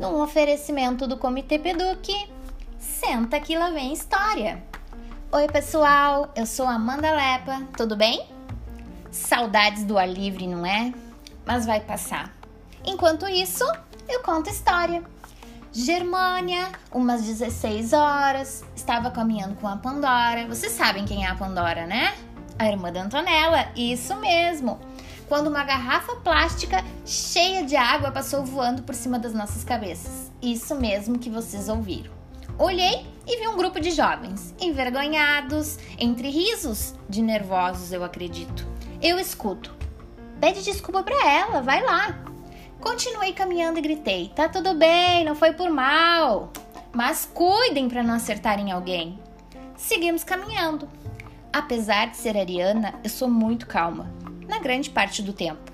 num oferecimento do Comitê Peduc. Senta que lá vem história. Oi, pessoal, eu sou Amanda Lepa, tudo bem? Saudades do ar livre, não é? Mas vai passar. Enquanto isso, eu conto história. Germânia, umas 16 horas, estava caminhando com a Pandora. Vocês sabem quem é a Pandora, né? A irmã da Antonella, isso mesmo. Quando uma garrafa plástica cheia de água passou voando por cima das nossas cabeças. Isso mesmo que vocês ouviram. Olhei e vi um grupo de jovens, envergonhados, entre risos, de nervosos, eu acredito. Eu escuto. Pede desculpa para ela, vai lá. Continuei caminhando e gritei: Tá tudo bem, não foi por mal. Mas cuidem para não acertarem alguém. Seguimos caminhando. Apesar de ser ariana, eu sou muito calma, na grande parte do tempo.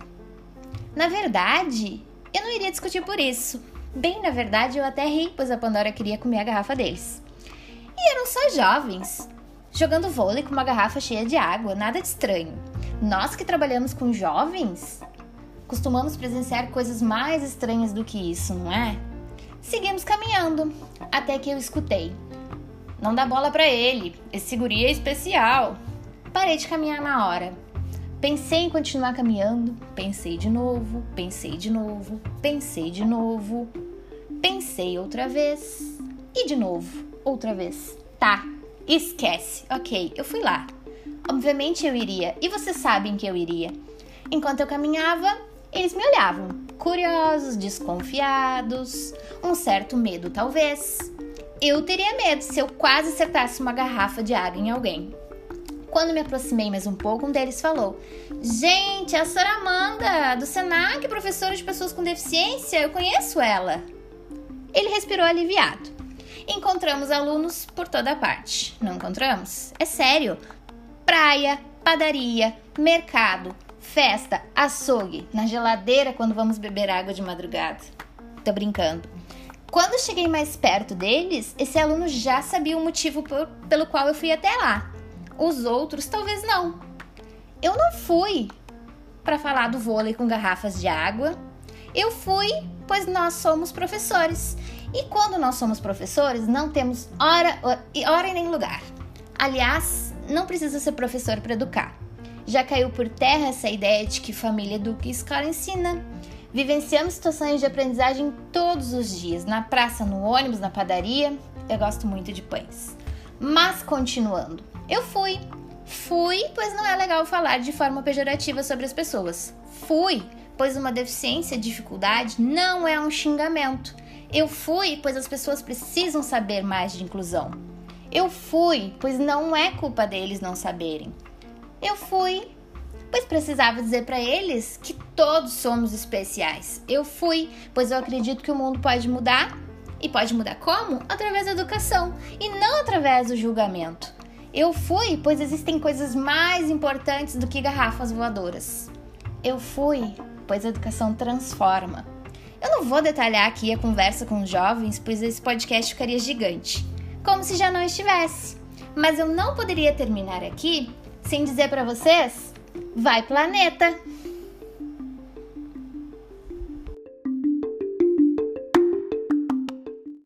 Na verdade, eu não iria discutir por isso. Bem, na verdade, eu até ri, pois a Pandora queria comer a garrafa deles. E eram só jovens, jogando vôlei com uma garrafa cheia de água, nada de estranho. Nós que trabalhamos com jovens, costumamos presenciar coisas mais estranhas do que isso, não é? Seguimos caminhando, até que eu escutei. Não dá bola para ele, esse guri é especial. Parei de caminhar na hora. Pensei em continuar caminhando, pensei de novo, pensei de novo, pensei de novo, pensei outra vez e de novo, outra vez. Tá, esquece. Ok, eu fui lá. Obviamente eu iria, e vocês sabem que eu iria. Enquanto eu caminhava, eles me olhavam, curiosos, desconfiados, um certo medo talvez. Eu teria medo se eu quase acertasse uma garrafa de água em alguém. Quando me aproximei mais um pouco, um deles falou: Gente, é a Sra. Amanda, do Senac, professora de pessoas com deficiência, eu conheço ela. Ele respirou aliviado. Encontramos alunos por toda parte. Não encontramos? É sério, praia, padaria, mercado, festa, açougue, na geladeira quando vamos beber água de madrugada. Tô brincando. Quando cheguei mais perto deles, esse aluno já sabia o motivo por, pelo qual eu fui até lá. Os outros talvez não. Eu não fui para falar do vôlei com garrafas de água. Eu fui, pois nós somos professores. E quando nós somos professores, não temos hora, hora e nem lugar. Aliás, não precisa ser professor para educar. Já caiu por terra essa ideia de que família educa e escola ensina. Vivenciamos situações de aprendizagem todos os dias, na praça, no ônibus, na padaria. Eu gosto muito de pães. Mas continuando, eu fui. Fui, pois não é legal falar de forma pejorativa sobre as pessoas. Fui, pois uma deficiência, dificuldade não é um xingamento. Eu fui, pois as pessoas precisam saber mais de inclusão. Eu fui, pois não é culpa deles não saberem. Eu fui, pois precisava dizer para eles que todos somos especiais. Eu fui, pois eu acredito que o mundo pode mudar. E pode mudar como? Através da educação e não através do julgamento. Eu fui, pois existem coisas mais importantes do que garrafas voadoras. Eu fui, pois a educação transforma. Eu não vou detalhar aqui a conversa com os jovens, pois esse podcast ficaria gigante como se já não estivesse. Mas eu não poderia terminar aqui sem dizer para vocês: vai planeta!